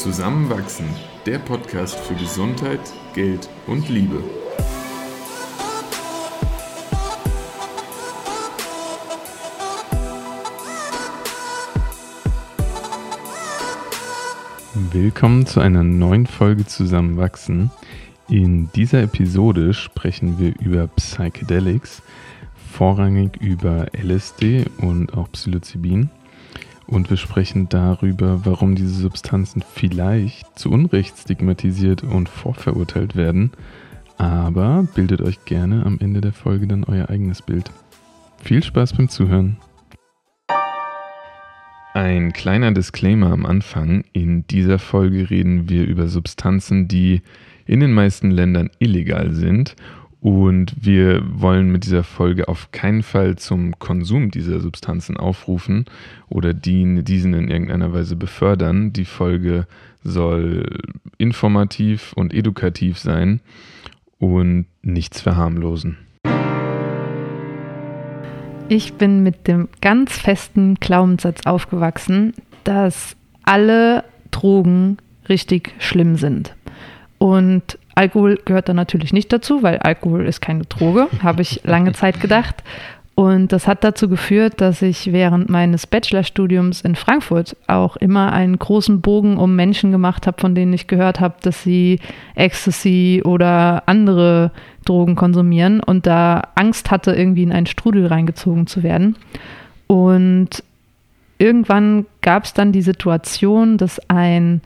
Zusammenwachsen, der Podcast für Gesundheit, Geld und Liebe. Willkommen zu einer neuen Folge Zusammenwachsen. In dieser Episode sprechen wir über Psychedelics, vorrangig über LSD und auch Psilocybin. Und wir sprechen darüber, warum diese Substanzen vielleicht zu Unrecht stigmatisiert und vorverurteilt werden. Aber bildet euch gerne am Ende der Folge dann euer eigenes Bild. Viel Spaß beim Zuhören. Ein kleiner Disclaimer am Anfang. In dieser Folge reden wir über Substanzen, die in den meisten Ländern illegal sind und wir wollen mit dieser Folge auf keinen Fall zum Konsum dieser Substanzen aufrufen oder die, diesen in irgendeiner Weise befördern. Die Folge soll informativ und edukativ sein und nichts verharmlosen. Ich bin mit dem ganz festen Glaubenssatz aufgewachsen, dass alle Drogen richtig schlimm sind. Und Alkohol gehört da natürlich nicht dazu, weil Alkohol ist keine Droge, habe ich lange Zeit gedacht. Und das hat dazu geführt, dass ich während meines Bachelorstudiums in Frankfurt auch immer einen großen Bogen um Menschen gemacht habe, von denen ich gehört habe, dass sie Ecstasy oder andere Drogen konsumieren und da Angst hatte, irgendwie in einen Strudel reingezogen zu werden. Und irgendwann gab es dann die Situation, dass ein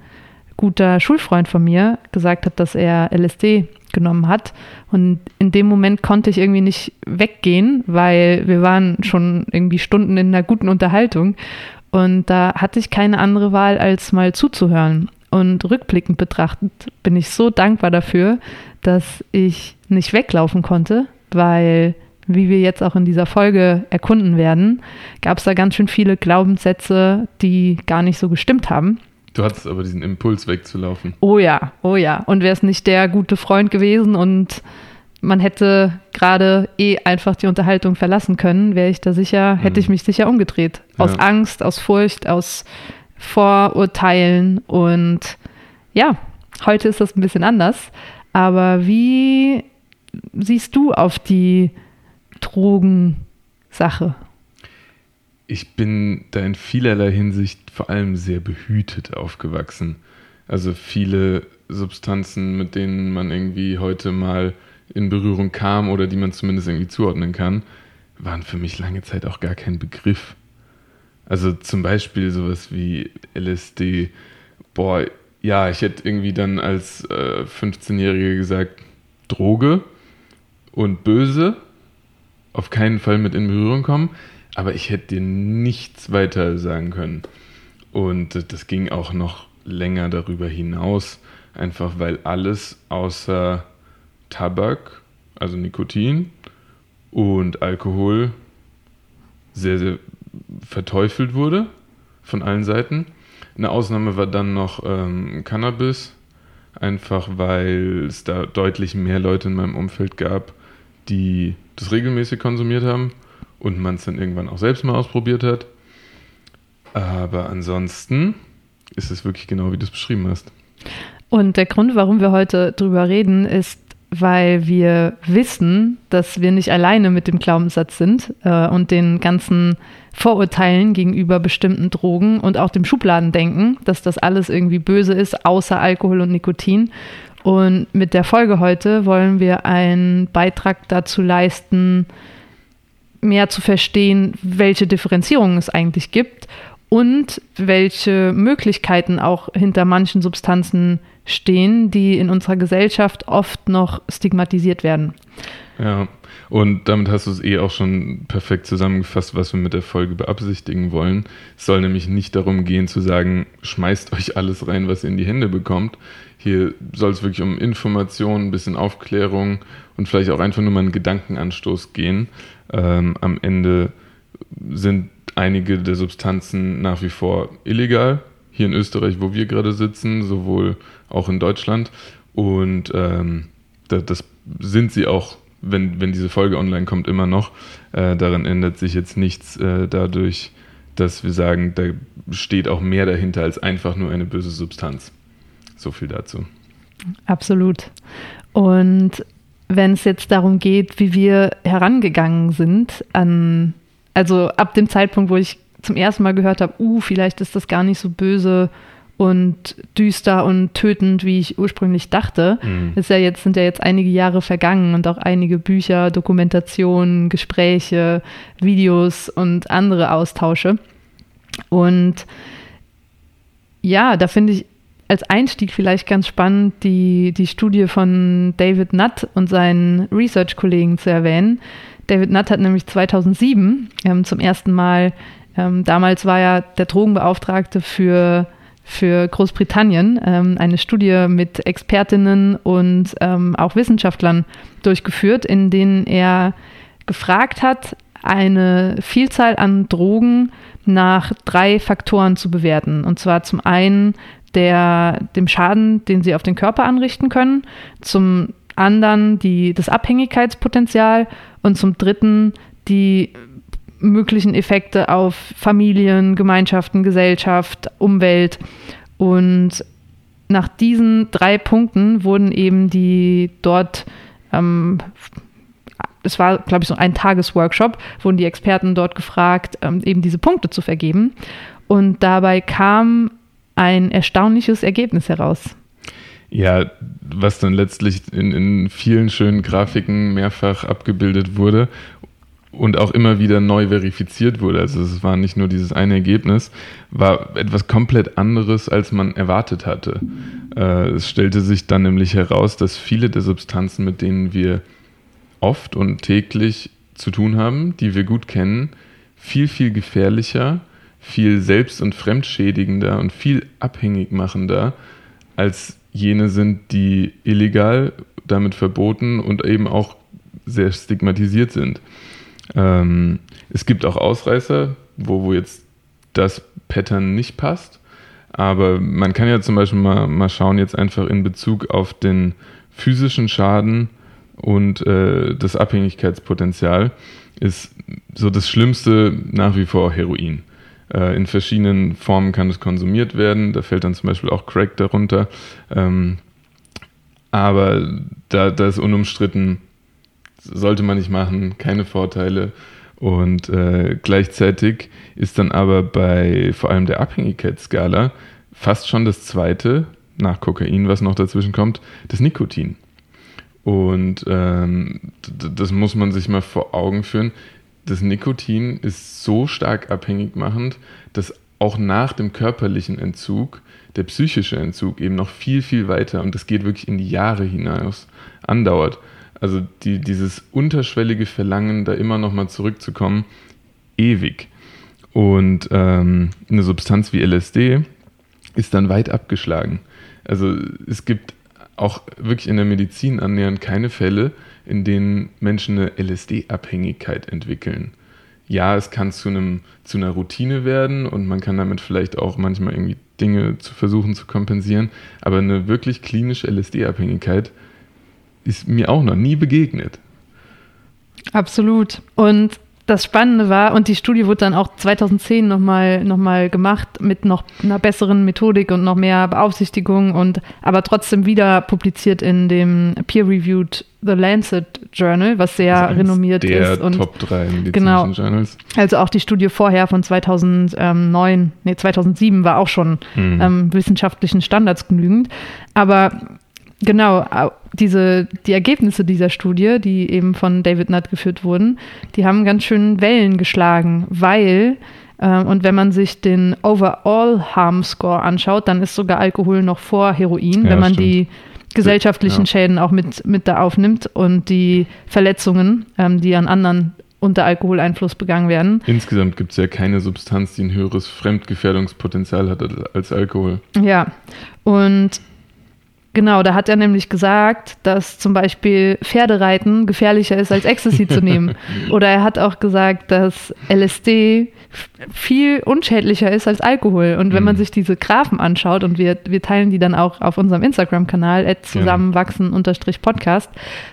guter Schulfreund von mir gesagt hat, dass er LSD genommen hat. Und in dem Moment konnte ich irgendwie nicht weggehen, weil wir waren schon irgendwie Stunden in einer guten Unterhaltung. Und da hatte ich keine andere Wahl, als mal zuzuhören. Und rückblickend betrachtet bin ich so dankbar dafür, dass ich nicht weglaufen konnte, weil, wie wir jetzt auch in dieser Folge erkunden werden, gab es da ganz schön viele Glaubenssätze, die gar nicht so gestimmt haben. Du hattest aber diesen Impuls wegzulaufen. Oh ja, oh ja. Und wäre es nicht der gute Freund gewesen und man hätte gerade eh einfach die Unterhaltung verlassen können, wäre ich da sicher, hätte ich mhm. mich sicher umgedreht. Aus ja. Angst, aus Furcht, aus Vorurteilen. Und ja, heute ist das ein bisschen anders. Aber wie siehst du auf die Drogensache? Ich bin da in vielerlei Hinsicht vor allem sehr behütet aufgewachsen. Also viele Substanzen, mit denen man irgendwie heute mal in Berührung kam oder die man zumindest irgendwie zuordnen kann, waren für mich lange Zeit auch gar kein Begriff. Also zum Beispiel sowas wie LSD. Boah, ja, ich hätte irgendwie dann als äh, 15-Jähriger gesagt, Droge und böse, auf keinen Fall mit in Berührung kommen aber ich hätte dir nichts weiter sagen können. Und das ging auch noch länger darüber hinaus, einfach weil alles außer Tabak, also Nikotin und Alkohol sehr, sehr verteufelt wurde von allen Seiten. Eine Ausnahme war dann noch ähm, Cannabis, einfach weil es da deutlich mehr Leute in meinem Umfeld gab, die das regelmäßig konsumiert haben und man es dann irgendwann auch selbst mal ausprobiert hat. Aber ansonsten ist es wirklich genau, wie du es beschrieben hast. Und der Grund, warum wir heute drüber reden, ist, weil wir wissen, dass wir nicht alleine mit dem Glaubenssatz sind äh, und den ganzen Vorurteilen gegenüber bestimmten Drogen und auch dem Schubladendenken, dass das alles irgendwie böse ist, außer Alkohol und Nikotin. Und mit der Folge heute wollen wir einen Beitrag dazu leisten, mehr zu verstehen, welche Differenzierungen es eigentlich gibt und welche Möglichkeiten auch hinter manchen Substanzen stehen, die in unserer Gesellschaft oft noch stigmatisiert werden. Ja, und damit hast du es eh auch schon perfekt zusammengefasst, was wir mit der Folge beabsichtigen wollen. Es soll nämlich nicht darum gehen zu sagen, schmeißt euch alles rein, was ihr in die Hände bekommt. Hier soll es wirklich um Information, ein bisschen Aufklärung und vielleicht auch einfach nur mal einen Gedankenanstoß gehen. Ähm, am Ende sind einige der Substanzen nach wie vor illegal. Hier in Österreich, wo wir gerade sitzen, sowohl auch in Deutschland. Und ähm, das, das, sind sie auch, wenn, wenn diese Folge online kommt, immer noch. Äh, daran ändert sich jetzt nichts äh, dadurch, dass wir sagen, da steht auch mehr dahinter als einfach nur eine böse Substanz. So viel dazu. Absolut. Und wenn es jetzt darum geht, wie wir herangegangen sind an, also ab dem Zeitpunkt, wo ich zum ersten Mal gehört habe, uh, vielleicht ist das gar nicht so böse und düster und tötend, wie ich ursprünglich dachte. Mhm. Ist ja jetzt, sind ja jetzt einige Jahre vergangen und auch einige Bücher, Dokumentationen, Gespräche, Videos und andere Austausche. Und ja, da finde ich als Einstieg vielleicht ganz spannend, die, die Studie von David Nutt und seinen Research-Kollegen zu erwähnen. David Nutt hat nämlich 2007 ähm, zum ersten Mal, ähm, damals war er der Drogenbeauftragte für, für Großbritannien, ähm, eine Studie mit Expertinnen und ähm, auch Wissenschaftlern durchgeführt, in denen er gefragt hat, eine Vielzahl an Drogen nach drei Faktoren zu bewerten. Und zwar zum einen der, dem Schaden, den sie auf den Körper anrichten können, zum anderen die, das Abhängigkeitspotenzial und zum dritten die möglichen Effekte auf Familien, Gemeinschaften, Gesellschaft, Umwelt. Und nach diesen drei Punkten wurden eben die dort, ähm, es war, glaube ich, so ein Tagesworkshop, wurden die Experten dort gefragt, ähm, eben diese Punkte zu vergeben. Und dabei kam ein erstaunliches Ergebnis heraus. Ja, was dann letztlich in, in vielen schönen Grafiken mehrfach abgebildet wurde und auch immer wieder neu verifiziert wurde. Also es war nicht nur dieses eine Ergebnis, war etwas komplett anderes, als man erwartet hatte. Äh, es stellte sich dann nämlich heraus, dass viele der Substanzen, mit denen wir oft und täglich zu tun haben, die wir gut kennen, viel, viel gefährlicher viel selbst- und fremdschädigender und viel abhängig machender als jene sind, die illegal, damit verboten und eben auch sehr stigmatisiert sind. Ähm, es gibt auch Ausreißer, wo, wo jetzt das Pattern nicht passt. Aber man kann ja zum Beispiel mal, mal schauen, jetzt einfach in Bezug auf den physischen Schaden und äh, das Abhängigkeitspotenzial, ist so das Schlimmste nach wie vor Heroin. Äh, in verschiedenen Formen kann es konsumiert werden. Da fällt dann zum Beispiel auch Crack darunter. Ähm, aber da, da ist unumstritten, sollte man nicht machen, keine Vorteile. Und äh, gleichzeitig ist dann aber bei vor allem der Abhängigkeitsskala fast schon das zweite, nach Kokain, was noch dazwischen kommt, das Nikotin. Und ähm, das muss man sich mal vor Augen führen das Nikotin ist so stark abhängig machend, dass auch nach dem körperlichen Entzug der psychische Entzug eben noch viel, viel weiter und das geht wirklich in die Jahre hinaus andauert. Also die, dieses unterschwellige Verlangen, da immer noch mal zurückzukommen, ewig. Und ähm, eine Substanz wie LSD ist dann weit abgeschlagen. Also es gibt auch wirklich in der Medizin annähernd keine Fälle, in denen Menschen eine LSD-Abhängigkeit entwickeln. Ja, es kann zu, einem, zu einer Routine werden und man kann damit vielleicht auch manchmal irgendwie Dinge zu versuchen zu kompensieren, aber eine wirklich klinische LSD-Abhängigkeit ist mir auch noch nie begegnet. Absolut. Und das Spannende war, und die Studie wurde dann auch 2010 nochmal noch mal gemacht mit noch einer besseren Methodik und noch mehr Beaufsichtigung und aber trotzdem wieder publiziert in dem peer-reviewed The Lancet Journal, was sehr also renommiert der ist. Und Top 3 medizinischen genau, Journals. Also auch die Studie vorher von 2009, nee, 2007 war auch schon mhm. ähm, wissenschaftlichen Standards genügend. Aber Genau, diese, die Ergebnisse dieser Studie, die eben von David Nutt geführt wurden, die haben ganz schön Wellen geschlagen, weil, äh, und wenn man sich den Overall Harm Score anschaut, dann ist sogar Alkohol noch vor Heroin, ja, wenn man stimmt. die gesellschaftlichen ja. Schäden auch mit, mit da aufnimmt und die Verletzungen, ähm, die an anderen unter Alkoholeinfluss begangen werden. Insgesamt gibt es ja keine Substanz, die ein höheres Fremdgefährdungspotenzial hat als Alkohol. Ja, und Genau, da hat er nämlich gesagt, dass zum Beispiel Pferdereiten gefährlicher ist, als Ecstasy zu nehmen. Oder er hat auch gesagt, dass LSD viel unschädlicher ist als Alkohol. Und wenn man mhm. sich diese Graphen anschaut, und wir, wir teilen die dann auch auf unserem Instagram-Kanal, zusammenwachsen-podcast,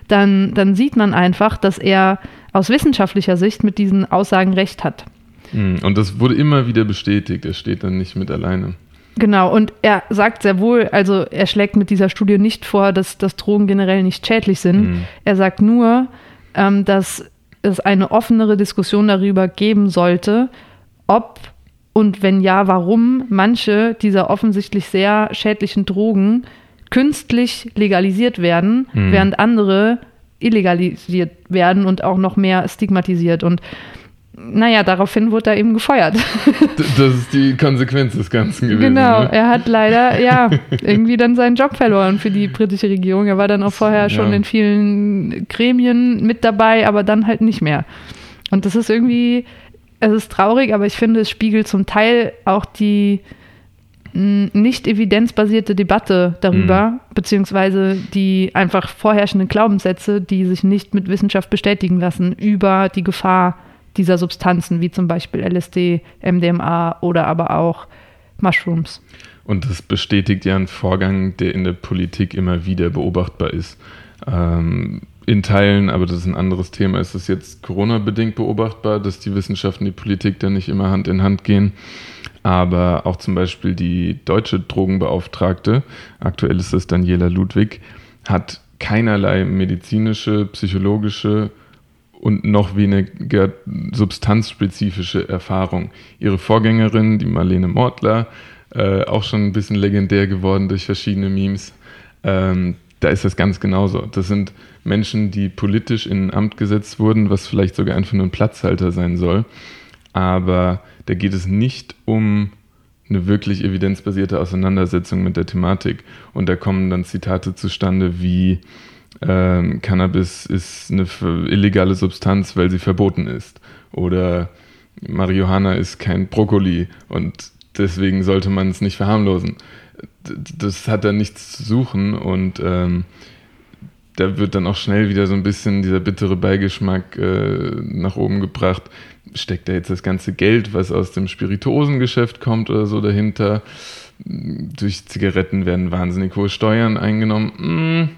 dann, dann sieht man einfach, dass er aus wissenschaftlicher Sicht mit diesen Aussagen recht hat. Mhm. Und das wurde immer wieder bestätigt, er steht dann nicht mit alleine. Genau, und er sagt sehr wohl, also er schlägt mit dieser Studie nicht vor, dass, dass Drogen generell nicht schädlich sind. Mhm. Er sagt nur, ähm, dass es eine offenere Diskussion darüber geben sollte, ob und wenn ja, warum manche dieser offensichtlich sehr schädlichen Drogen künstlich legalisiert werden, mhm. während andere illegalisiert werden und auch noch mehr stigmatisiert. Und naja, daraufhin wurde er eben gefeuert. Das ist die Konsequenz des Ganzen gewesen. Genau, ne? er hat leider, ja, irgendwie dann seinen Job verloren für die britische Regierung. Er war dann auch vorher schon ja. in vielen Gremien mit dabei, aber dann halt nicht mehr. Und das ist irgendwie, es ist traurig, aber ich finde, es spiegelt zum Teil auch die nicht evidenzbasierte Debatte darüber, mhm. beziehungsweise die einfach vorherrschenden Glaubenssätze, die sich nicht mit Wissenschaft bestätigen lassen, über die Gefahr dieser Substanzen, wie zum Beispiel LSD, MDMA oder aber auch Mushrooms. Und das bestätigt ja einen Vorgang, der in der Politik immer wieder beobachtbar ist. Ähm, in Teilen, aber das ist ein anderes Thema, ist es jetzt Corona-bedingt beobachtbar, dass die Wissenschaft und die Politik da nicht immer Hand in Hand gehen. Aber auch zum Beispiel die deutsche Drogenbeauftragte, aktuell ist es Daniela Ludwig, hat keinerlei medizinische, psychologische und noch weniger substanzspezifische Erfahrung. Ihre Vorgängerin, die Marlene Mortler, äh, auch schon ein bisschen legendär geworden durch verschiedene Memes, ähm, da ist das ganz genauso. Das sind Menschen, die politisch in ein Amt gesetzt wurden, was vielleicht sogar einfach nur ein Platzhalter sein soll. Aber da geht es nicht um eine wirklich evidenzbasierte Auseinandersetzung mit der Thematik. Und da kommen dann Zitate zustande wie, ähm, Cannabis ist eine illegale Substanz, weil sie verboten ist. Oder Marihuana ist kein Brokkoli und deswegen sollte man es nicht verharmlosen. Das hat da nichts zu suchen und ähm, da wird dann auch schnell wieder so ein bisschen dieser bittere Beigeschmack äh, nach oben gebracht. Steckt da jetzt das ganze Geld, was aus dem Spirituosengeschäft kommt oder so dahinter? Durch Zigaretten werden wahnsinnig hohe Steuern eingenommen. Hm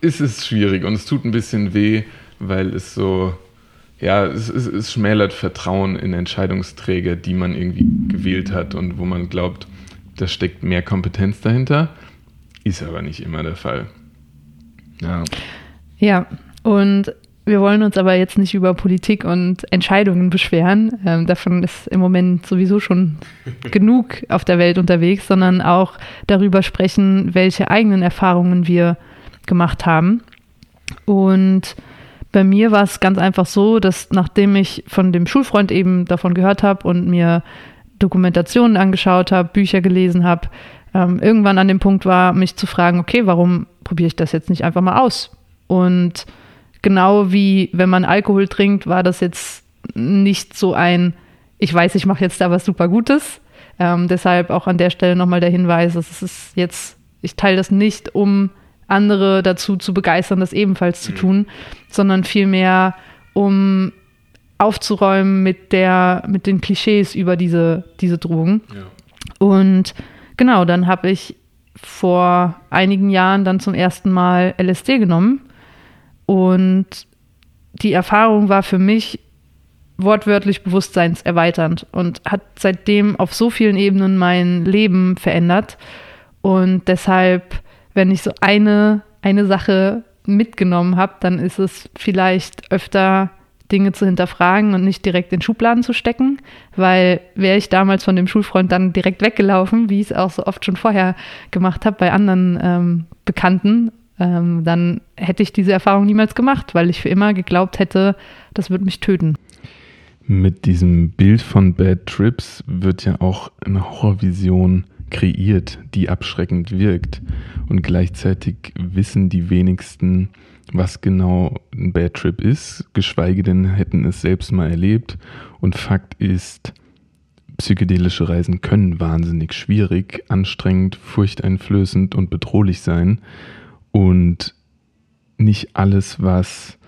ist es schwierig und es tut ein bisschen weh, weil es so, ja, es, es, es schmälert Vertrauen in Entscheidungsträger, die man irgendwie gewählt hat und wo man glaubt, da steckt mehr Kompetenz dahinter. Ist aber nicht immer der Fall. Ja. Ja, und wir wollen uns aber jetzt nicht über Politik und Entscheidungen beschweren. Ähm, davon ist im Moment sowieso schon genug auf der Welt unterwegs, sondern auch darüber sprechen, welche eigenen Erfahrungen wir gemacht haben. Und bei mir war es ganz einfach so, dass nachdem ich von dem Schulfreund eben davon gehört habe und mir Dokumentationen angeschaut habe, Bücher gelesen habe, ähm, irgendwann an dem Punkt war, mich zu fragen, okay, warum probiere ich das jetzt nicht einfach mal aus? Und genau wie wenn man Alkohol trinkt, war das jetzt nicht so ein, ich weiß, ich mache jetzt da was super Gutes. Ähm, deshalb auch an der Stelle nochmal der Hinweis, es ist jetzt, ich teile das nicht, um andere dazu zu begeistern, das ebenfalls zu mhm. tun, sondern vielmehr, um aufzuräumen mit der, mit den Klischees über diese, diese Drogen. Ja. Und genau, dann habe ich vor einigen Jahren dann zum ersten Mal LSD genommen. Und die Erfahrung war für mich wortwörtlich bewusstseinserweiternd und hat seitdem auf so vielen Ebenen mein Leben verändert. Und deshalb wenn ich so eine, eine Sache mitgenommen habe, dann ist es vielleicht öfter Dinge zu hinterfragen und nicht direkt in Schubladen zu stecken, weil wäre ich damals von dem Schulfreund dann direkt weggelaufen, wie ich es auch so oft schon vorher gemacht habe bei anderen ähm, Bekannten, ähm, dann hätte ich diese Erfahrung niemals gemacht, weil ich für immer geglaubt hätte, das wird mich töten. Mit diesem Bild von Bad Trips wird ja auch eine Horrorvision kreiert, die abschreckend wirkt. Und gleichzeitig wissen die wenigsten, was genau ein Bad Trip ist, geschweige denn hätten es selbst mal erlebt. Und Fakt ist, psychedelische Reisen können wahnsinnig schwierig, anstrengend, furchteinflößend und bedrohlich sein. Und nicht alles, was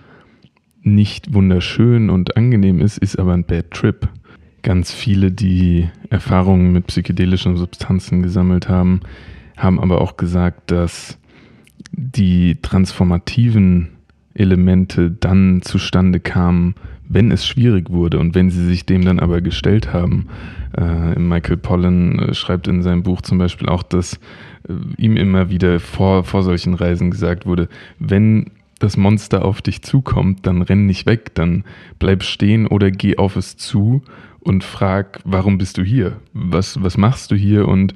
nicht wunderschön und angenehm ist, ist aber ein Bad Trip ganz viele, die Erfahrungen mit psychedelischen Substanzen gesammelt haben, haben aber auch gesagt, dass die transformativen Elemente dann zustande kamen, wenn es schwierig wurde und wenn sie sich dem dann aber gestellt haben. Äh, Michael Pollan äh, schreibt in seinem Buch zum Beispiel auch, dass äh, ihm immer wieder vor, vor solchen Reisen gesagt wurde, wenn das Monster auf dich zukommt, dann renn nicht weg, dann bleib stehen oder geh auf es zu und frag, warum bist du hier? Was, was machst du hier und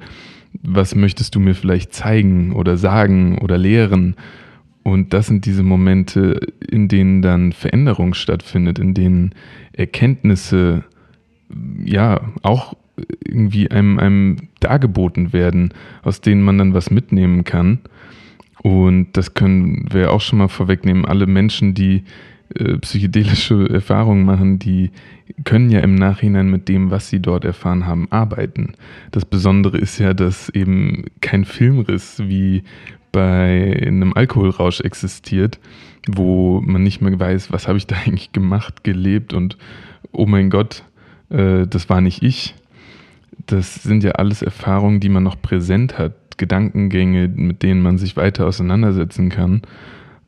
was möchtest du mir vielleicht zeigen oder sagen oder lehren? Und das sind diese Momente, in denen dann Veränderung stattfindet, in denen Erkenntnisse ja auch irgendwie einem, einem dargeboten werden, aus denen man dann was mitnehmen kann. Und das können wir auch schon mal vorwegnehmen. Alle Menschen, die äh, psychedelische Erfahrungen machen, die können ja im Nachhinein mit dem, was sie dort erfahren haben, arbeiten. Das Besondere ist ja, dass eben kein Filmriss wie bei einem Alkoholrausch existiert, wo man nicht mehr weiß, was habe ich da eigentlich gemacht, gelebt und oh mein Gott, äh, das war nicht ich. Das sind ja alles Erfahrungen, die man noch präsent hat, Gedankengänge, mit denen man sich weiter auseinandersetzen kann,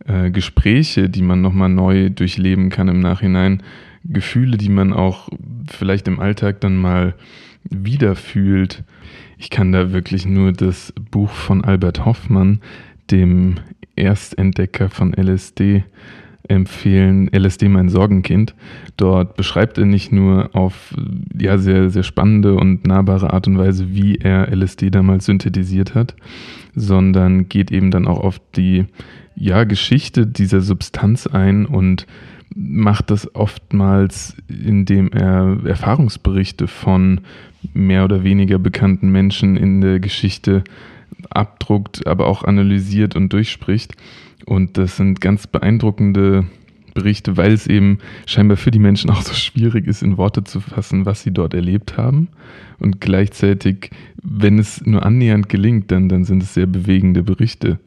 äh, Gespräche, die man nochmal neu durchleben kann im Nachhinein, Gefühle, die man auch vielleicht im Alltag dann mal wieder fühlt. Ich kann da wirklich nur das Buch von Albert Hoffmann, dem Erstentdecker von LSD, empfehlen, LSD mein Sorgenkind. Dort beschreibt er nicht nur auf ja sehr sehr spannende und nahbare Art und Weise, wie er LSD damals synthetisiert hat, sondern geht eben dann auch auf die ja Geschichte dieser Substanz ein und macht das oftmals, indem er Erfahrungsberichte von mehr oder weniger bekannten Menschen in der Geschichte abdruckt, aber auch analysiert und durchspricht. Und das sind ganz beeindruckende Berichte, weil es eben scheinbar für die Menschen auch so schwierig ist, in Worte zu fassen, was sie dort erlebt haben. Und gleichzeitig, wenn es nur annähernd gelingt, dann, dann sind es sehr bewegende Berichte.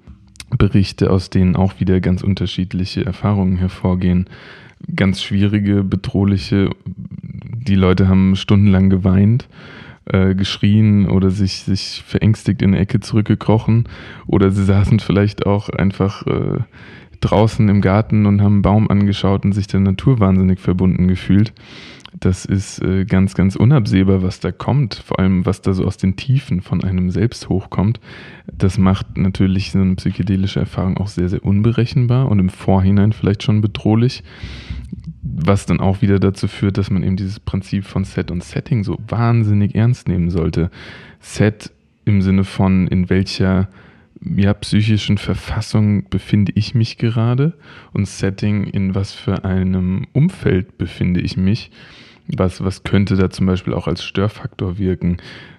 Berichte, aus denen auch wieder ganz unterschiedliche Erfahrungen hervorgehen. Ganz schwierige, bedrohliche. Die Leute haben stundenlang geweint, äh, geschrien oder sich, sich verängstigt in eine Ecke zurückgekrochen. Oder sie saßen vielleicht auch einfach äh, draußen im Garten und haben einen Baum angeschaut und sich der Natur wahnsinnig verbunden gefühlt das ist äh, ganz, ganz unabsehbar, was da kommt, vor allem was da so aus den Tiefen von einem selbst hochkommt. Das macht natürlich so eine psychedelische Erfahrung auch sehr, sehr unberechenbar und im Vorhinein vielleicht schon bedrohlich, was dann auch wieder dazu führt, dass man eben dieses Prinzip von Set und Setting so wahnsinnig ernst nehmen sollte. Set im Sinne von, in welcher ja, psychischen Verfassung befinde ich mich gerade und Setting, in was für einem Umfeld befinde ich mich. Was, was könnte da zum Beispiel auch als Störfaktor wirken?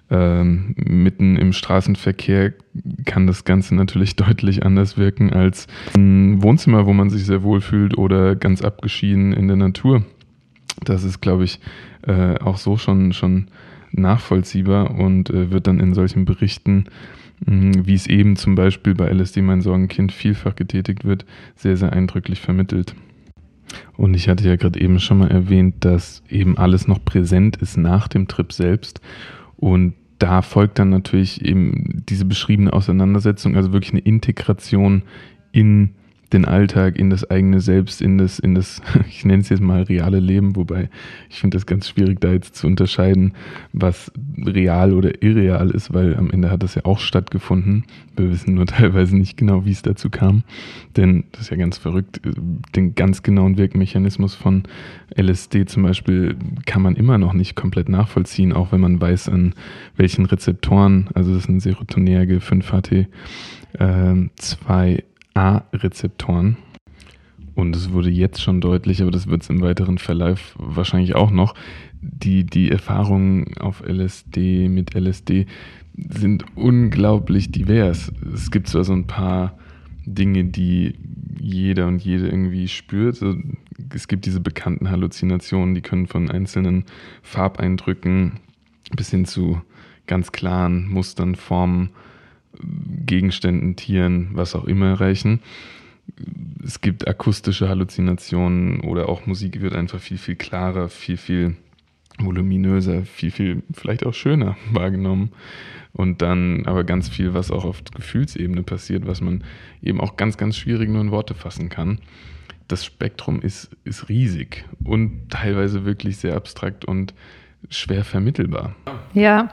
Ähm, mitten im Straßenverkehr kann das Ganze natürlich deutlich anders wirken als ein Wohnzimmer, wo man sich sehr wohl fühlt oder ganz abgeschieden in der Natur. Das ist, glaube ich, äh, auch so schon, schon nachvollziehbar und äh, wird dann in solchen Berichten Mhm, wie es eben zum Beispiel bei LSD mein Sorgenkind vielfach getätigt wird, sehr, sehr eindrücklich vermittelt. Und ich hatte ja gerade eben schon mal erwähnt, dass eben alles noch präsent ist nach dem Trip selbst. Und da folgt dann natürlich eben diese beschriebene Auseinandersetzung, also wirklich eine Integration in den Alltag, in das eigene Selbst, in das, in das, ich nenne es jetzt mal reale Leben, wobei ich finde das ganz schwierig, da jetzt zu unterscheiden, was real oder irreal ist, weil am Ende hat das ja auch stattgefunden. Wir wissen nur teilweise nicht genau, wie es dazu kam. Denn das ist ja ganz verrückt. Den ganz genauen Wirkmechanismus von LSD zum Beispiel kann man immer noch nicht komplett nachvollziehen, auch wenn man weiß, an welchen Rezeptoren, also das sind serotonerge 5-HT, äh, 2 A-Rezeptoren. Und es wurde jetzt schon deutlich, aber das wird es im weiteren Verlauf wahrscheinlich auch noch. Die, die Erfahrungen auf LSD mit LSD sind unglaublich divers. Es gibt zwar so ein paar Dinge, die jeder und jede irgendwie spürt. Es gibt diese bekannten Halluzinationen, die können von einzelnen Farbeindrücken bis hin zu ganz klaren Mustern, Formen Gegenständen, Tieren, was auch immer erreichen. Es gibt akustische Halluzinationen oder auch Musik wird einfach viel, viel klarer, viel, viel voluminöser, viel, viel vielleicht auch schöner wahrgenommen. Und dann aber ganz viel, was auch auf Gefühlsebene passiert, was man eben auch ganz, ganz schwierig nur in Worte fassen kann. das Spektrum ist, ist riesig und teilweise wirklich sehr abstrakt und schwer vermittelbar. Ja,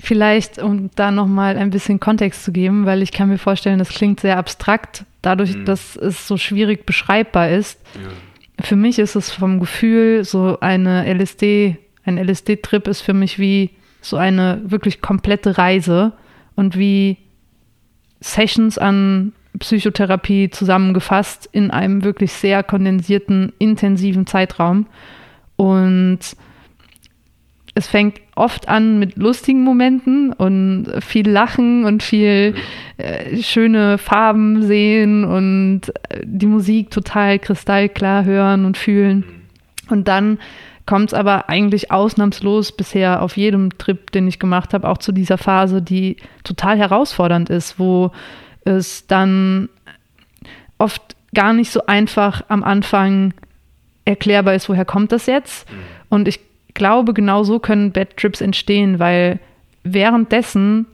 vielleicht, um da nochmal ein bisschen Kontext zu geben, weil ich kann mir vorstellen, das klingt sehr abstrakt, dadurch, mhm. dass es so schwierig beschreibbar ist. Ja. Für mich ist es vom Gefühl so eine LSD, ein LSD-Trip ist für mich wie so eine wirklich komplette Reise und wie Sessions an Psychotherapie zusammengefasst in einem wirklich sehr kondensierten, intensiven Zeitraum. Und es fängt oft an mit lustigen Momenten und viel Lachen und viel äh, schöne Farben sehen und äh, die Musik total kristallklar hören und fühlen. Und dann kommt es aber eigentlich ausnahmslos bisher auf jedem Trip, den ich gemacht habe, auch zu dieser Phase, die total herausfordernd ist, wo es dann oft gar nicht so einfach am Anfang erklärbar ist, woher kommt das jetzt. Mhm. Und ich glaube, genau so können Bad Trips entstehen, weil währenddessen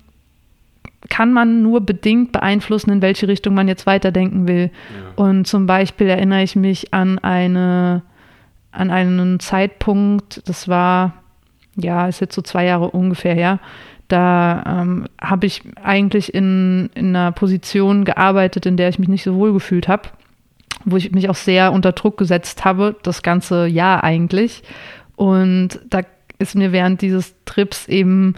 kann man nur bedingt beeinflussen, in welche Richtung man jetzt weiterdenken will. Ja. Und zum Beispiel erinnere ich mich an eine, an einen Zeitpunkt, das war, ja, ist jetzt so zwei Jahre ungefähr her, da ähm, habe ich eigentlich in, in einer Position gearbeitet, in der ich mich nicht so wohl gefühlt habe, wo ich mich auch sehr unter Druck gesetzt habe, das ganze Jahr eigentlich. Und da ist mir während dieses Trips eben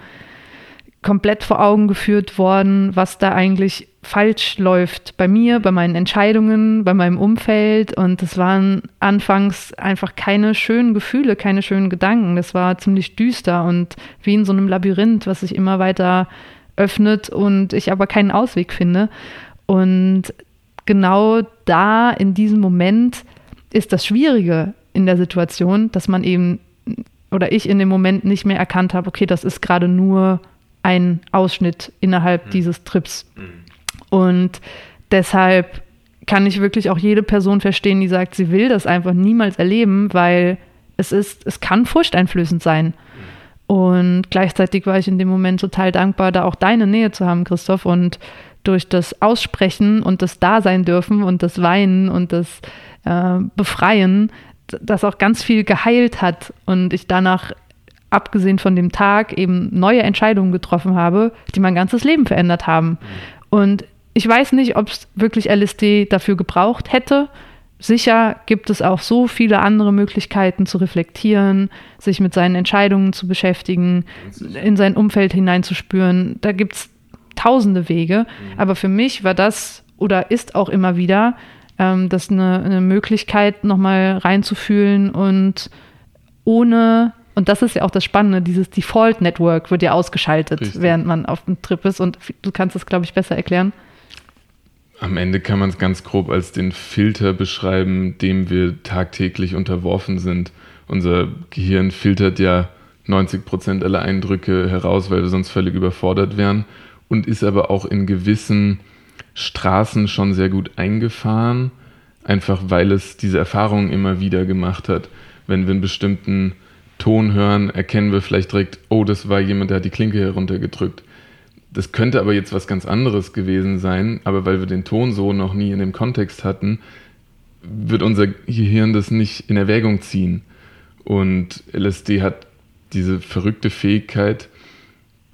komplett vor Augen geführt worden, was da eigentlich falsch läuft bei mir, bei meinen Entscheidungen, bei meinem Umfeld. Und es waren anfangs einfach keine schönen Gefühle, keine schönen Gedanken. Das war ziemlich düster und wie in so einem Labyrinth, was sich immer weiter öffnet und ich aber keinen Ausweg finde. Und genau da, in diesem Moment, ist das Schwierige in der Situation, dass man eben oder ich in dem Moment nicht mehr erkannt habe, okay, das ist gerade nur ein Ausschnitt innerhalb mhm. dieses Trips. Mhm. Und deshalb kann ich wirklich auch jede Person verstehen, die sagt, sie will das einfach niemals erleben, weil es ist, es kann furchteinflößend sein. Mhm. Und gleichzeitig war ich in dem Moment total dankbar, da auch deine Nähe zu haben, Christoph. Und durch das Aussprechen und das Dasein dürfen und das Weinen und das äh, Befreien, das auch ganz viel geheilt hat und ich danach abgesehen von dem Tag eben neue Entscheidungen getroffen habe, die mein ganzes Leben verändert haben. Und ich weiß nicht, ob es wirklich LSD dafür gebraucht hätte. Sicher gibt es auch so viele andere Möglichkeiten zu reflektieren, sich mit seinen Entscheidungen zu beschäftigen, in sein Umfeld hineinzuspüren. Da gibt es tausende Wege. Mhm. Aber für mich war das oder ist auch immer wieder ähm, das eine, eine Möglichkeit, nochmal reinzufühlen und ohne und das ist ja auch das Spannende, dieses Default Network wird ja ausgeschaltet, Richtig. während man auf dem Trip ist. Und du kannst das, glaube ich, besser erklären. Am Ende kann man es ganz grob als den Filter beschreiben, dem wir tagtäglich unterworfen sind. Unser Gehirn filtert ja 90 Prozent aller Eindrücke heraus, weil wir sonst völlig überfordert wären und ist aber auch in gewissen Straßen schon sehr gut eingefahren, einfach weil es diese Erfahrung immer wieder gemacht hat. Wenn wir einen bestimmten Ton hören, erkennen wir vielleicht direkt, oh, das war jemand, der hat die Klinke heruntergedrückt. Das könnte aber jetzt was ganz anderes gewesen sein, aber weil wir den Ton so noch nie in dem Kontext hatten, wird unser Gehirn das nicht in Erwägung ziehen. Und LSD hat diese verrückte Fähigkeit,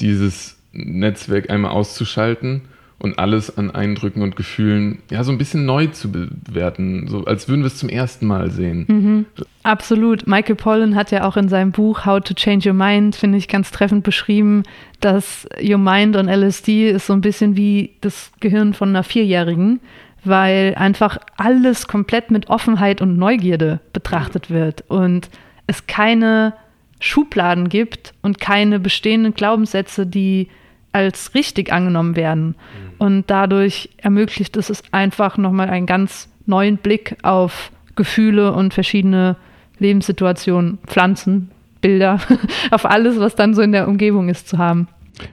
dieses Netzwerk einmal auszuschalten und alles an Eindrücken und Gefühlen ja so ein bisschen neu zu bewerten, so als würden wir es zum ersten Mal sehen. Mhm. Absolut. Michael Pollan hat ja auch in seinem Buch How to Change Your Mind, finde ich, ganz treffend beschrieben, dass Your Mind on LSD ist so ein bisschen wie das Gehirn von einer Vierjährigen, weil einfach alles komplett mit Offenheit und Neugierde betrachtet wird und es keine Schubladen gibt und keine bestehenden Glaubenssätze, die als richtig angenommen werden. Und dadurch ermöglicht es es einfach nochmal einen ganz neuen Blick auf Gefühle und verschiedene Lebenssituationen, Pflanzen, Bilder, auf alles, was dann so in der Umgebung ist, zu haben.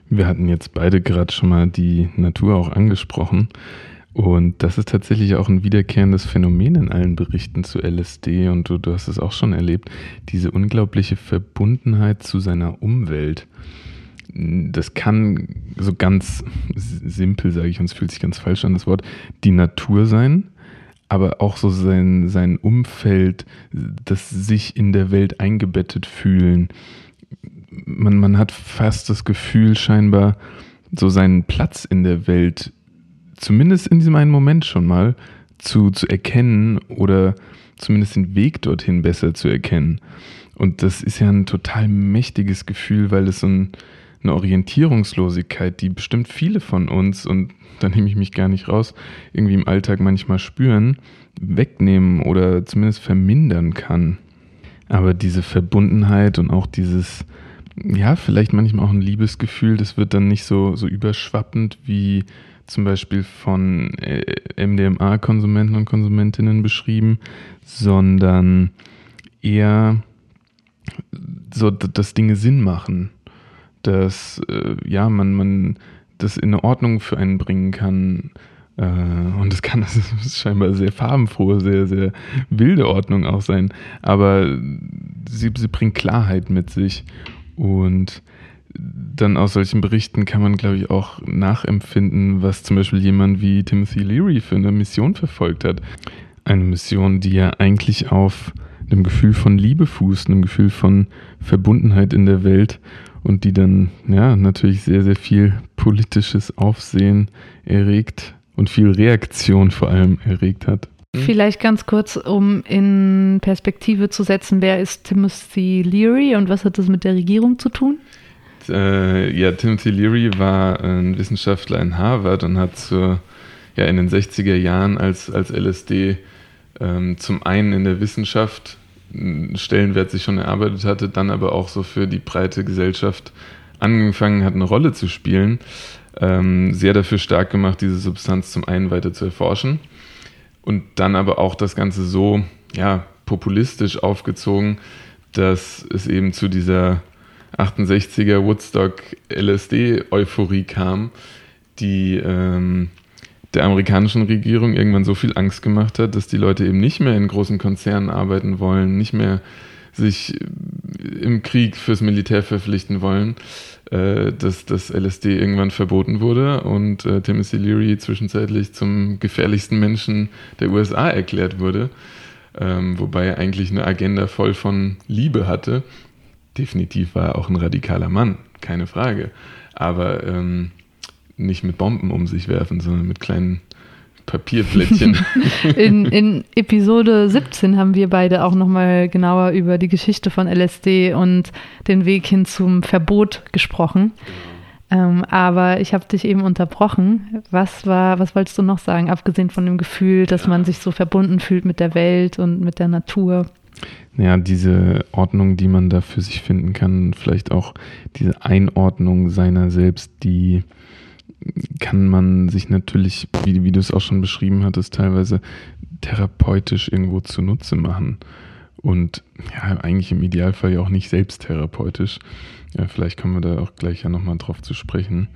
Wir hatten jetzt beide gerade schon mal die Natur auch angesprochen. Und das ist tatsächlich auch ein wiederkehrendes Phänomen in allen Berichten zu LSD und du, du hast es auch schon erlebt, diese unglaubliche Verbundenheit zu seiner Umwelt das kann so ganz simpel, sage ich, und es fühlt sich ganz falsch an, das Wort, die Natur sein, aber auch so sein, sein Umfeld, das sich in der Welt eingebettet fühlen. Man, man hat fast das Gefühl, scheinbar so seinen Platz in der Welt, zumindest in diesem einen Moment schon mal, zu, zu erkennen oder zumindest den Weg dorthin besser zu erkennen. Und das ist ja ein total mächtiges Gefühl, weil es so ein, eine Orientierungslosigkeit, die bestimmt viele von uns, und da nehme ich mich gar nicht raus, irgendwie im Alltag manchmal spüren, wegnehmen oder zumindest vermindern kann. Aber diese Verbundenheit und auch dieses, ja, vielleicht manchmal auch ein Liebesgefühl, das wird dann nicht so, so überschwappend wie zum Beispiel von äh, MDMA-Konsumenten und Konsumentinnen beschrieben, sondern eher so, dass Dinge Sinn machen, dass äh, ja, man, man das in eine Ordnung für einen bringen kann. Äh, und es kann das ist scheinbar sehr farbenfrohe, sehr, sehr wilde Ordnung auch sein. Aber sie, sie bringt Klarheit mit sich. Und dann aus solchen Berichten kann man, glaube ich, auch nachempfinden, was zum Beispiel jemand wie Timothy Leary für eine Mission verfolgt hat. Eine Mission, die ja eigentlich auf einem Gefühl von Liebe fußt, einem Gefühl von Verbundenheit in der Welt und die dann ja natürlich sehr, sehr viel politisches Aufsehen erregt und viel Reaktion vor allem erregt hat. Vielleicht ganz kurz, um in Perspektive zu setzen, wer ist Timothy Leary und was hat das mit der Regierung zu tun? Äh, ja, Timothy Leary war ein Wissenschaftler in Harvard und hat zur, ja, in den 60er Jahren als, als LSD ähm, zum einen in der Wissenschaft Stellenwert sich schon erarbeitet hatte, dann aber auch so für die breite Gesellschaft angefangen hat, eine Rolle zu spielen, ähm, sehr dafür stark gemacht, diese Substanz zum einen weiter zu erforschen und dann aber auch das Ganze so ja, populistisch aufgezogen, dass es eben zu dieser 68er Woodstock LSD-Euphorie kam, die ähm, der amerikanischen Regierung irgendwann so viel Angst gemacht hat, dass die Leute eben nicht mehr in großen Konzernen arbeiten wollen, nicht mehr sich im Krieg fürs Militär verpflichten wollen, äh, dass das LSD irgendwann verboten wurde und äh, Timothy Leary zwischenzeitlich zum gefährlichsten Menschen der USA erklärt wurde, ähm, wobei er eigentlich eine Agenda voll von Liebe hatte. Definitiv war er auch ein radikaler Mann, keine Frage. Aber ähm, nicht mit Bomben um sich werfen, sondern mit kleinen Papierplättchen. in, in, Episode 17 haben wir beide auch nochmal genauer über die Geschichte von LSD und den Weg hin zum Verbot gesprochen. Genau. Ähm, aber ich habe dich eben unterbrochen. Was war, was wolltest du noch sagen, abgesehen von dem Gefühl, dass ja. man sich so verbunden fühlt mit der Welt und mit der Natur? Ja, diese Ordnung, die man da für sich finden kann, vielleicht auch diese Einordnung seiner selbst, die kann man sich natürlich, wie, wie du es auch schon beschrieben hattest, teilweise therapeutisch irgendwo zunutze machen. Und ja, eigentlich im Idealfall ja auch nicht selbsttherapeutisch. Ja, vielleicht kommen wir da auch gleich ja nochmal drauf zu sprechen.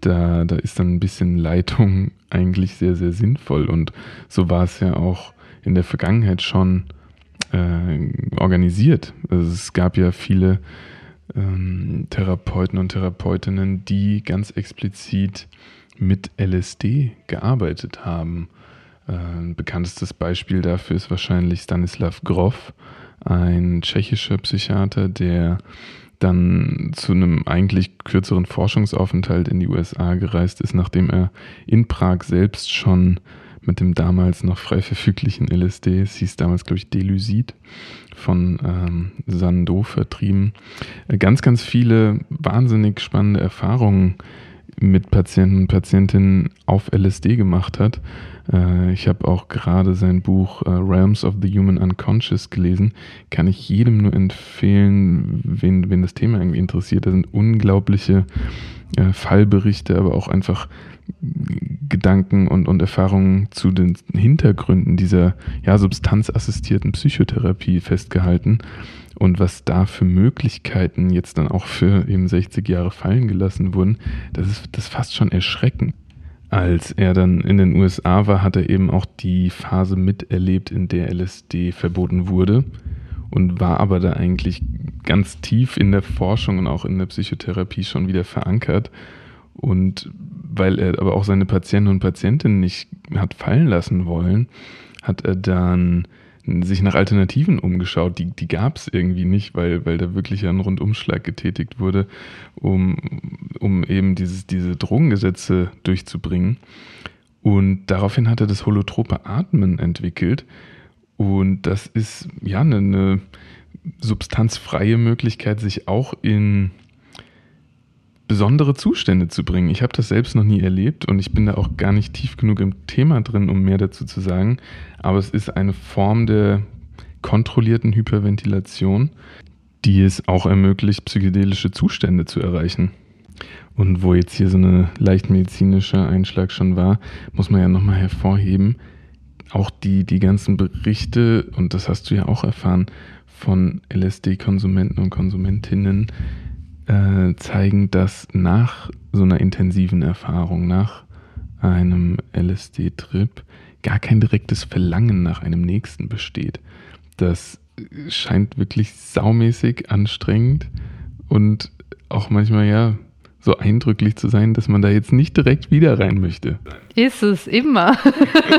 Da, da ist dann ein bisschen Leitung eigentlich sehr, sehr sinnvoll. Und so war es ja auch in der Vergangenheit schon äh, organisiert. Also es gab ja viele ähm, Therapeuten und Therapeutinnen, die ganz explizit mit LSD gearbeitet haben. Äh, ein bekanntestes Beispiel dafür ist wahrscheinlich Stanislav Grof, ein tschechischer Psychiater, der dann zu einem eigentlich kürzeren Forschungsaufenthalt in die USA gereist ist, nachdem er in Prag selbst schon mit dem damals noch frei verfüglichen LSD, es hieß damals, glaube ich, Delusid, von ähm, Sando vertrieben, äh, ganz, ganz viele wahnsinnig spannende Erfahrungen mit Patienten und Patientinnen auf LSD gemacht hat. Äh, ich habe auch gerade sein Buch äh, Realms of the Human Unconscious gelesen. Kann ich jedem nur empfehlen, wen, wen das Thema irgendwie interessiert. Da sind unglaubliche Fallberichte, aber auch einfach Gedanken und, und Erfahrungen zu den Hintergründen dieser ja, substanzassistierten Psychotherapie festgehalten und was da für Möglichkeiten jetzt dann auch für eben 60 Jahre fallen gelassen wurden, das ist das fast schon erschreckend. Als er dann in den USA war, hat er eben auch die Phase miterlebt, in der LSD verboten wurde und war aber da eigentlich ganz tief in der Forschung und auch in der Psychotherapie schon wieder verankert und weil er aber auch seine Patienten und Patientinnen nicht hat fallen lassen wollen, hat er dann sich nach Alternativen umgeschaut. Die, die gab es irgendwie nicht, weil, weil da wirklich ein Rundumschlag getätigt wurde, um, um eben dieses, diese Drogengesetze durchzubringen. Und daraufhin hat er das holotrope Atmen entwickelt. Und das ist ja eine, eine substanzfreie Möglichkeit, sich auch in besondere Zustände zu bringen. Ich habe das selbst noch nie erlebt und ich bin da auch gar nicht tief genug im Thema drin, um mehr dazu zu sagen. Aber es ist eine Form der kontrollierten Hyperventilation, die es auch ermöglicht, psychedelische Zustände zu erreichen. Und wo jetzt hier so eine leicht medizinische Einschlag schon war, muss man ja nochmal hervorheben, auch die, die ganzen Berichte, und das hast du ja auch erfahren, von LSD-Konsumenten und Konsumentinnen äh, zeigen, dass nach so einer intensiven Erfahrung, nach einem LSD-Trip, gar kein direktes Verlangen nach einem nächsten besteht. Das scheint wirklich saumäßig anstrengend und auch manchmal ja so eindrücklich zu sein, dass man da jetzt nicht direkt wieder rein möchte. Ist es immer.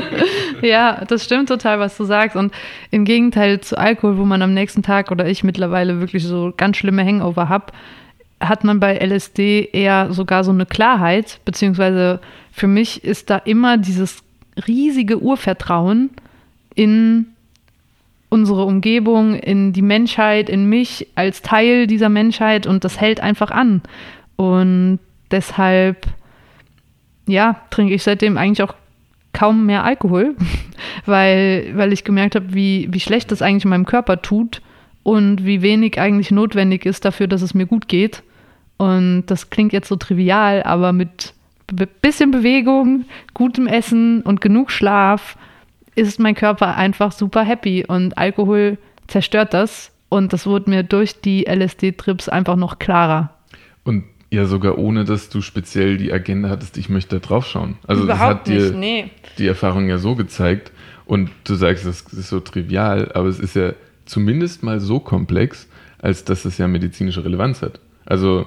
ja, das stimmt total, was du sagst. Und im Gegenteil zu Alkohol, wo man am nächsten Tag oder ich mittlerweile wirklich so ganz schlimme Hangover habe, hat man bei LSD eher sogar so eine Klarheit, beziehungsweise für mich ist da immer dieses riesige Urvertrauen in unsere Umgebung, in die Menschheit, in mich als Teil dieser Menschheit und das hält einfach an. Und deshalb, ja, trinke ich seitdem eigentlich auch kaum mehr Alkohol, weil, weil ich gemerkt habe, wie, wie schlecht das eigentlich meinem Körper tut und wie wenig eigentlich notwendig ist dafür, dass es mir gut geht. Und das klingt jetzt so trivial, aber mit bisschen Bewegung, gutem Essen und genug Schlaf ist mein Körper einfach super happy und Alkohol zerstört das. Und das wurde mir durch die LSD-Trips einfach noch klarer. Und ja, sogar ohne, dass du speziell die Agenda hattest, ich möchte da drauf schauen. Also Überhaupt das hat dir nicht, nee. die Erfahrung ja so gezeigt. Und du sagst, das ist so trivial, aber es ist ja zumindest mal so komplex, als dass es ja medizinische Relevanz hat. Also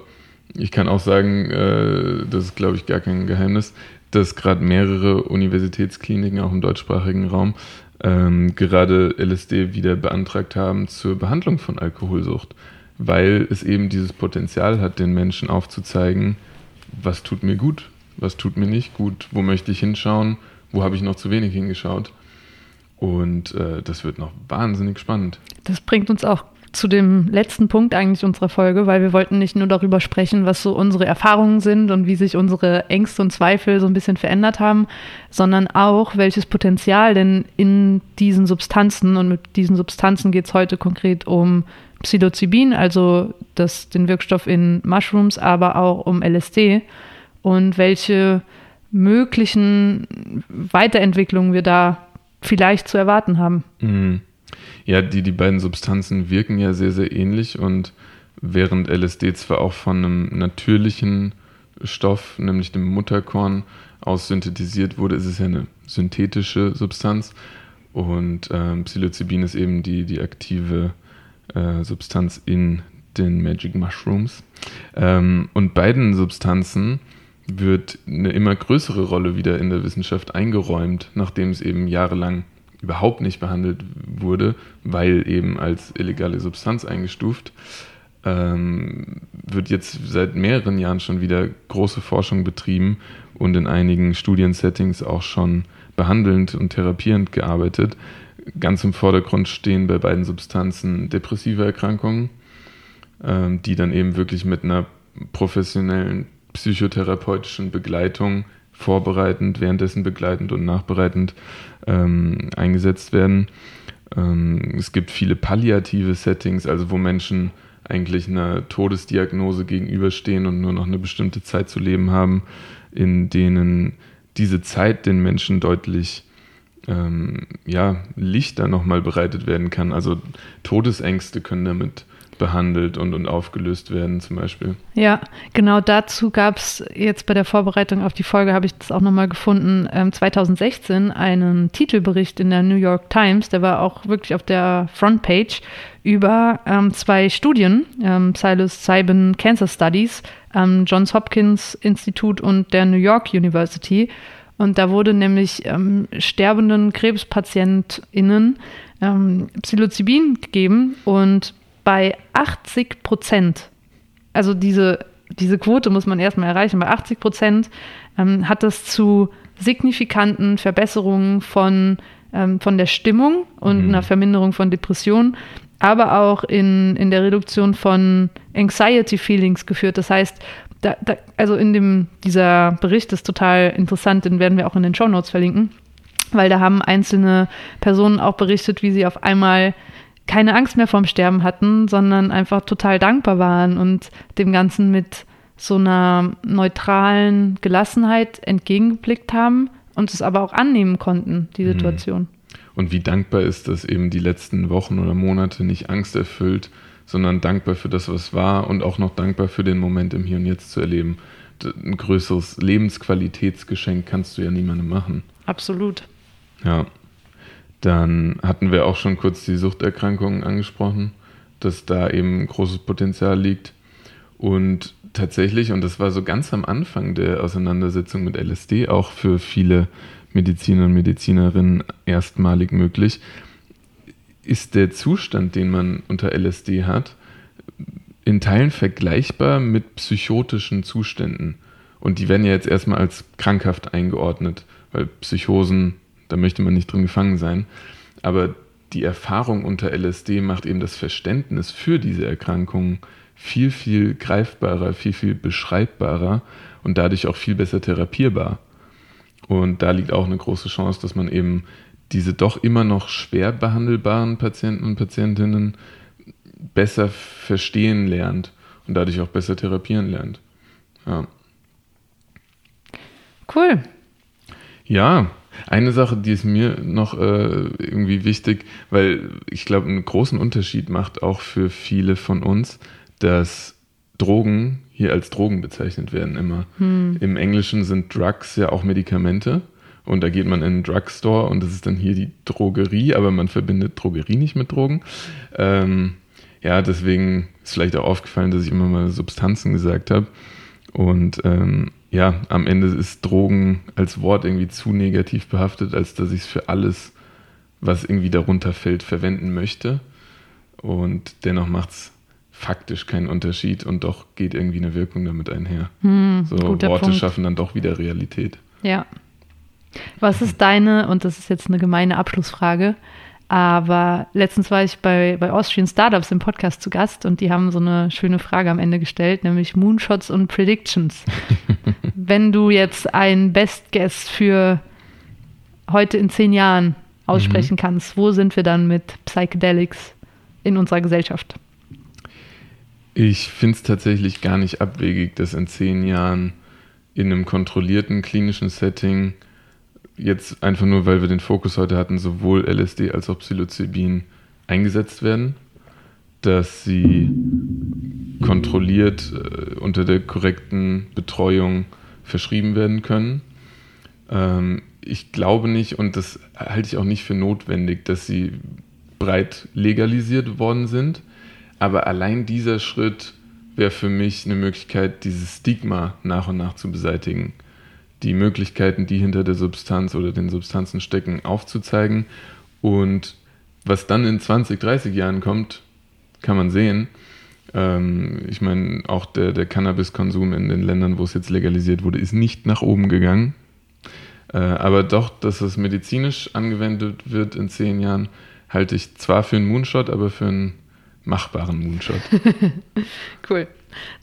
ich kann auch sagen, äh, das ist, glaube ich, gar kein Geheimnis, dass gerade mehrere Universitätskliniken, auch im deutschsprachigen Raum, ähm, gerade LSD wieder beantragt haben zur Behandlung von Alkoholsucht, weil es eben dieses Potenzial hat, den Menschen aufzuzeigen, was tut mir gut, was tut mir nicht gut, wo möchte ich hinschauen, wo habe ich noch zu wenig hingeschaut. Und äh, das wird noch wahnsinnig spannend. Das bringt uns auch zu dem letzten Punkt eigentlich unserer Folge, weil wir wollten nicht nur darüber sprechen, was so unsere Erfahrungen sind und wie sich unsere Ängste und Zweifel so ein bisschen verändert haben, sondern auch, welches Potenzial denn in diesen Substanzen und mit diesen Substanzen geht es heute konkret um Psilocybin, also das, den Wirkstoff in Mushrooms, aber auch um LSD und welche möglichen Weiterentwicklungen wir da vielleicht zu erwarten haben. Mhm. Ja, die, die beiden Substanzen wirken ja sehr, sehr ähnlich und während LSD zwar auch von einem natürlichen Stoff, nämlich dem Mutterkorn, aus synthetisiert wurde, ist es ja eine synthetische Substanz und äh, Psilocybin ist eben die, die aktive äh, Substanz in den Magic Mushrooms. Ähm, und beiden Substanzen wird eine immer größere Rolle wieder in der Wissenschaft eingeräumt, nachdem es eben jahrelang überhaupt nicht behandelt wurde, weil eben als illegale Substanz eingestuft, ähm, wird jetzt seit mehreren Jahren schon wieder große Forschung betrieben und in einigen Studiensettings auch schon behandelnd und therapierend gearbeitet. Ganz im Vordergrund stehen bei beiden Substanzen depressive Erkrankungen, ähm, die dann eben wirklich mit einer professionellen psychotherapeutischen Begleitung vorbereitend, währenddessen begleitend und nachbereitend ähm, eingesetzt werden. Ähm, es gibt viele palliative Settings, also wo Menschen eigentlich einer Todesdiagnose gegenüberstehen und nur noch eine bestimmte Zeit zu leben haben, in denen diese Zeit den Menschen deutlich ähm, ja, lichter nochmal bereitet werden kann. Also Todesängste können damit behandelt und, und aufgelöst werden zum Beispiel. Ja, genau dazu gab es jetzt bei der Vorbereitung auf die Folge, habe ich das auch nochmal gefunden, ähm, 2016 einen Titelbericht in der New York Times, der war auch wirklich auf der Frontpage, über ähm, zwei Studien, ähm, Psilocybin Cancer Studies, ähm, Johns Hopkins Institut und der New York University. Und da wurde nämlich ähm, sterbenden KrebspatientInnen ähm, Psilocybin gegeben und bei 80 Prozent, also diese, diese Quote muss man erstmal erreichen, bei 80 Prozent ähm, hat das zu signifikanten Verbesserungen von, ähm, von der Stimmung und mhm. einer Verminderung von Depressionen, aber auch in, in der Reduktion von Anxiety Feelings geführt. Das heißt, da, da, also in dem, dieser Bericht ist total interessant, den werden wir auch in den Show Notes verlinken, weil da haben einzelne Personen auch berichtet, wie sie auf einmal keine Angst mehr vorm Sterben hatten, sondern einfach total dankbar waren und dem Ganzen mit so einer neutralen Gelassenheit entgegengeblickt haben und es aber auch annehmen konnten, die mhm. Situation. Und wie dankbar ist das eben die letzten Wochen oder Monate nicht angsterfüllt, sondern dankbar für das, was war und auch noch dankbar für den Moment im Hier und Jetzt zu erleben. Ein größeres Lebensqualitätsgeschenk kannst du ja niemandem machen. Absolut. Ja. Dann hatten wir auch schon kurz die Suchterkrankungen angesprochen, dass da eben großes Potenzial liegt. Und tatsächlich, und das war so ganz am Anfang der Auseinandersetzung mit LSD, auch für viele Mediziner und Medizinerinnen erstmalig möglich, ist der Zustand, den man unter LSD hat, in Teilen vergleichbar mit psychotischen Zuständen. Und die werden ja jetzt erstmal als krankhaft eingeordnet, weil Psychosen, da möchte man nicht drin gefangen sein. Aber die Erfahrung unter LSD macht eben das Verständnis für diese Erkrankungen viel, viel greifbarer, viel, viel beschreibbarer und dadurch auch viel besser therapierbar. Und da liegt auch eine große Chance, dass man eben diese doch immer noch schwer behandelbaren Patienten und Patientinnen besser verstehen lernt und dadurch auch besser therapieren lernt. Ja. Cool. Ja, eine Sache, die ist mir noch äh, irgendwie wichtig, weil ich glaube, einen großen Unterschied macht auch für viele von uns, dass Drogen hier als Drogen bezeichnet werden immer. Hm. Im Englischen sind Drugs ja auch Medikamente. Und da geht man in einen Drugstore und das ist dann hier die Drogerie, aber man verbindet Drogerie nicht mit Drogen. Ähm, ja, deswegen ist vielleicht auch aufgefallen, dass ich immer mal Substanzen gesagt habe. Und ähm, ja, am Ende ist Drogen als Wort irgendwie zu negativ behaftet, als dass ich es für alles, was irgendwie darunter fällt, verwenden möchte. Und dennoch macht es faktisch keinen Unterschied und doch geht irgendwie eine Wirkung damit einher. Hm, so Worte Punkt. schaffen dann doch wieder Realität. Ja. Was ist deine, und das ist jetzt eine gemeine Abschlussfrage, aber letztens war ich bei, bei Austrian Startups im Podcast zu Gast und die haben so eine schöne Frage am Ende gestellt, nämlich Moonshots und Predictions. Wenn du jetzt ein Best Guess für heute in zehn Jahren aussprechen mhm. kannst, wo sind wir dann mit Psychedelics in unserer Gesellschaft? Ich finde es tatsächlich gar nicht abwegig, dass in zehn Jahren in einem kontrollierten klinischen Setting jetzt einfach nur, weil wir den Fokus heute hatten, sowohl LSD als auch Psilocybin eingesetzt werden, dass sie kontrolliert äh, unter der korrekten Betreuung verschrieben werden können. Ähm, ich glaube nicht und das halte ich auch nicht für notwendig, dass sie breit legalisiert worden sind. Aber allein dieser Schritt wäre für mich eine Möglichkeit, dieses Stigma nach und nach zu beseitigen. Die Möglichkeiten, die hinter der Substanz oder den Substanzen stecken, aufzuzeigen. Und was dann in 20, 30 Jahren kommt, kann man sehen. Ähm, ich meine, auch der, der Cannabiskonsum in den Ländern, wo es jetzt legalisiert wurde, ist nicht nach oben gegangen. Äh, aber doch, dass es medizinisch angewendet wird in zehn Jahren, halte ich zwar für einen Moonshot, aber für einen machbaren Moonshot. cool.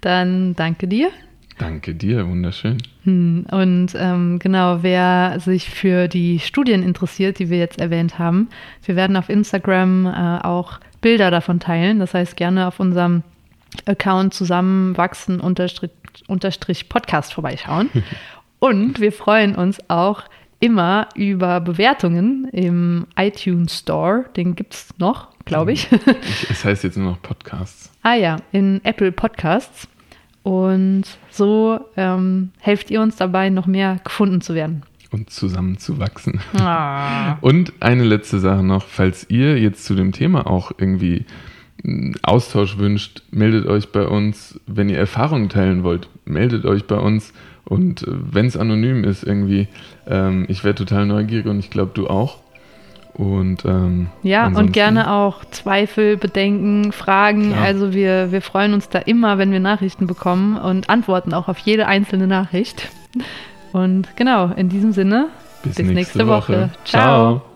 Dann danke dir. Danke dir, wunderschön. Hm, und ähm, genau, wer sich für die Studien interessiert, die wir jetzt erwähnt haben, wir werden auf Instagram äh, auch Bilder davon teilen. Das heißt, gerne auf unserem Account zusammenwachsen unterstrich, unterstrich Podcast vorbeischauen. und wir freuen uns auch immer über Bewertungen im iTunes Store. Den gibt es noch, glaube ich. Es heißt jetzt nur noch Podcasts. ah ja, in Apple Podcasts. Und so ähm, helft ihr uns dabei, noch mehr gefunden zu werden. Und zusammenzuwachsen. Ah. Und eine letzte Sache noch, falls ihr jetzt zu dem Thema auch irgendwie Austausch wünscht, meldet euch bei uns. Wenn ihr Erfahrungen teilen wollt, meldet euch bei uns Und äh, wenn es anonym ist, irgendwie, ähm, ich wäre total neugierig und ich glaube, du auch. Und ähm, ja, und gerne auch Zweifel, Bedenken, Fragen. Klar. Also wir, wir freuen uns da immer, wenn wir Nachrichten bekommen und antworten auch auf jede einzelne Nachricht. Und genau, in diesem Sinne, bis, bis nächste, nächste, Woche. Woche. Ciao. Ciao.